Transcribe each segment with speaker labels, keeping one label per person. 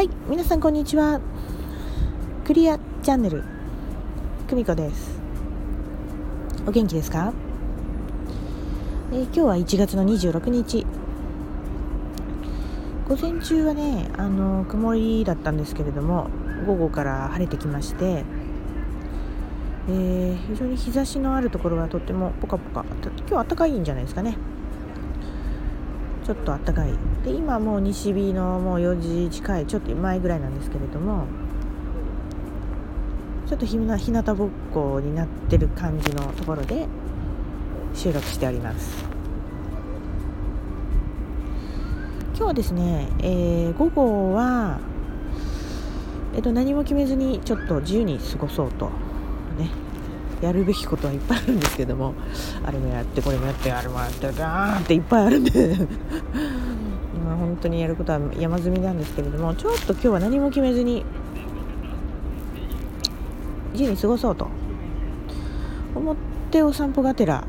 Speaker 1: はい皆さんこんにちは。クリアチャンネル久美子です。お元気ですか、えー、今日は1月の26日。午前中はねあの曇りだったんですけれども午後から晴れてきましてえー、非常に日差しのあるところはとってもポカポカ。今日暖かいんじゃないですかね。ちょっと暖かいで今もう西日のもう4時近いちょっと前ぐらいなんですけれどもちょっとひな日向ぼっこになってる感じのところで収録しております。今日はですね、えー、午後は、えっと、何も決めずにちょっと自由に過ごそうとねやるべきことはいっぱいあるんですけどもあれもやってこれもやってあれもやってガーンっていっぱいあるんでまあ本当にやることは山積みなんですけれどもちょっと今日は何も決めずに自由に過ごそうと思ってお散歩がてら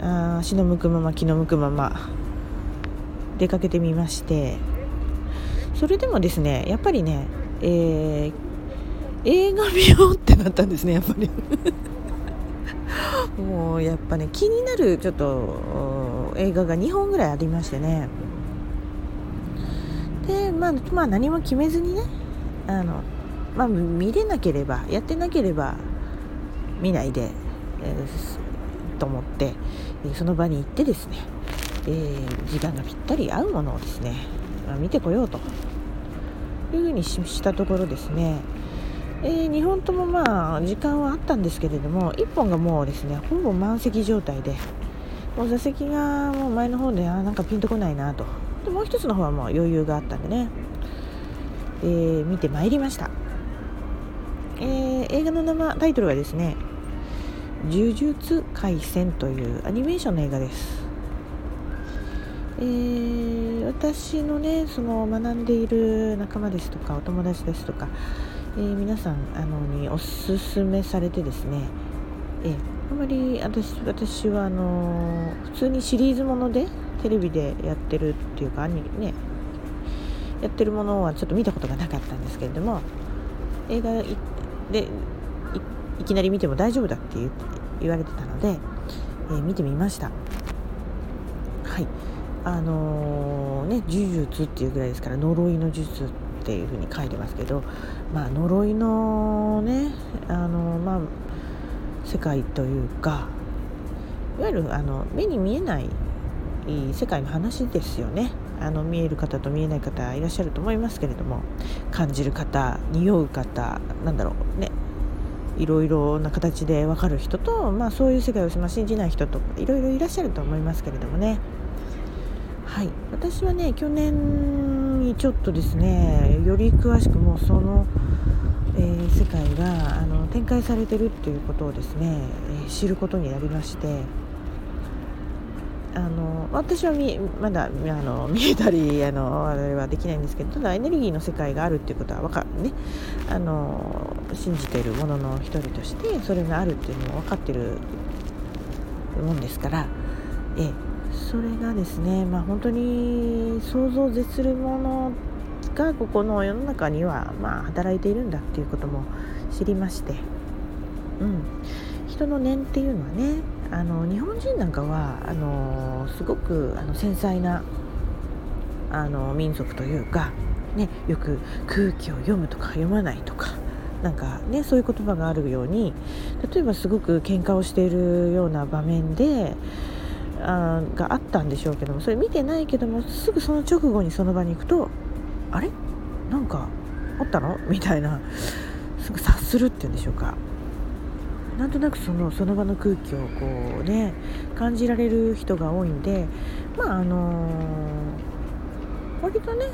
Speaker 1: あ足の向くまま気の向くまま出かけてみましてそれでもですねやっぱりね、えー映画見ようってなったんですねやっぱり。もうやっぱね気になるちょっと映画が2本ぐらいありましてね。でまあ、まあ、何も決めずにねあの、まあ、見れなければやってなければ見ないで、えー、と思ってその場に行ってですね、えー、時間がぴったり合うものをですね、まあ、見てこようと。いうふうにしたところですね。えー、2本ともまあ時間はあったんですけれども1本がもうですねほぼ満席状態でもう座席がもう前の方であなんかピンとこないなと。でもう一つの方はもう余裕があったんでね、え、見てまいりました、えー、映画の名タイトルはですね「呪術廻戦」というアニメーションの映画です。えー、私のねその学んでいる仲間ですとかお友達ですとかえ、皆さんあのにおすすめされてですね、えー、まり私私はあの普通にシリーズものでテレビでやってるっていうかねやってるものはちょっと見たことがなかったんですけれども映画でいきなり見ても大丈夫だって言われてたので、えー、見てみました。はい。あのー、ね呪術っていうぐらいですから呪いの術っていうふうに書いてますけど、まあ、呪いのねあの、まあ、世界というかいわゆるあの目に見えない世界の話ですよね。あの見える方と見えない方いらっしゃると思いますけれども感じる方匂う方なんだろうね。いろいろな形で分かる人と、まあ、そういう世界を信じない人といろいろいらっしゃると思いますけれどもね。はい。私はね去年にちょっとですねより詳しくもその、えー、世界があの展開されてるっていうことをですね、え、知ることになりましてあの私はまだあの 見えたりあのあれはできないんですけどただエネルギーの世界があるっていうことは分かね。あの信じているものの一人としてそれがあるっていうのも分かってるもんですからえ。それがですね、まあ、本当に想像を絶するものがここの世の中にはまあ働いているんだっていうことも知りまして、うん、人の念っていうのはねあの日本人なんかはあのすごくあの繊細なあの民族というか、ね、よく空気を読むとか読まないとかなんかねそういう言葉があるように例えばすごく喧嘩をしているような場面であがあったんでしょうけどもそれ見てないけどもすぐその直後にその場に行くとあれ？なんかあったの？みたいなすぐ察するっていうんでしょうか。なんとなくそのその場の空気をこうね感じられる人が多いんでまああのー、割とね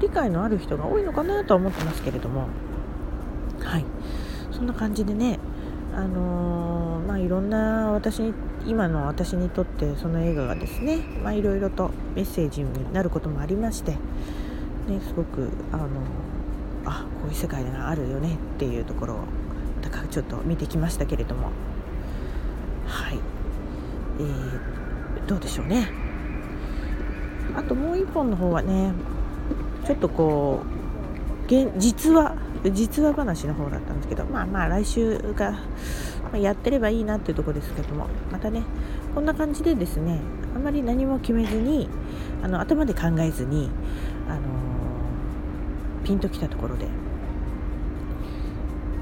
Speaker 1: 理解のある人が多いのかなとは思ってますけれども。はい。そんな感じでねあのー、まあいろんな私に今の私にとってその映画がですねいろいろとメッセージになることもありまして、ね、すごくあのあこういう世界があるよねっていうところをだからちょっと見てきましたけれども。はい、えー、どうでしょうね。あともう一本の方はねちょっとこう現実は実話話の方だったんですけどまあまあ来週がまやってればいいなっていうところですけども。またねこんな感じでですねあんまり何も決めずにあの頭で考えずに、あのー、ピンときたところで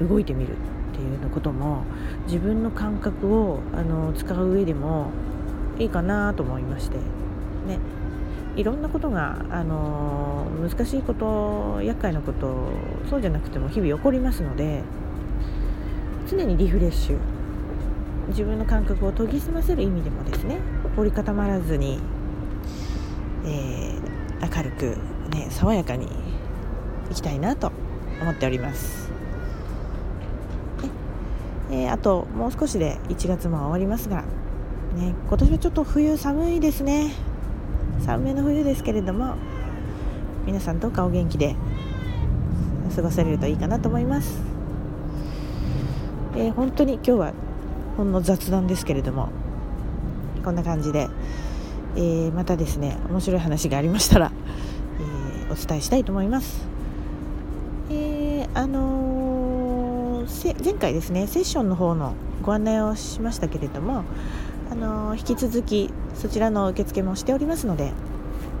Speaker 1: 動いてみるっていうのことも自分の感覚を、あのー、使う上でもいいかなと思いまして。ね。いろんなことが、あのー、難しいこと厄介なことそうじゃなくても日々起こりますので常にリフレッシュ。自分の感覚を研ぎ澄ませる意味でもですね。凝り固まらずに、えー、明るく、ね、爽やかにいきたいなと思っております。えー、あともう少しで1月も終わりますが、ね、今年はちょっと冬寒いですね。寒めの冬ですけれども皆さんどうかお元気で過ごせるといいかなと思います、えー、本当に今日はほんの雑談ですけれどもこんな感じで、えー、またですね面白い話がありましたら、えー、お伝えしたいと思います。え、あのー、前回ですねセッションの方のご案内をしましたけれども、あの引き続きそちらの受付もしておりますので、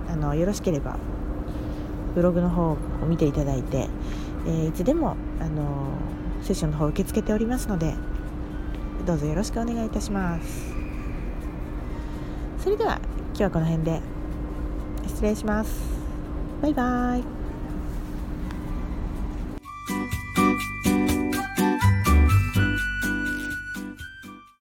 Speaker 1: あのよろしければブログの方を見ていただいて、えいつでも、あのセッションの方受け付けておりますのでどうぞよろしくお願いいたします。それでは今日はこの辺で失礼します。バイバイ。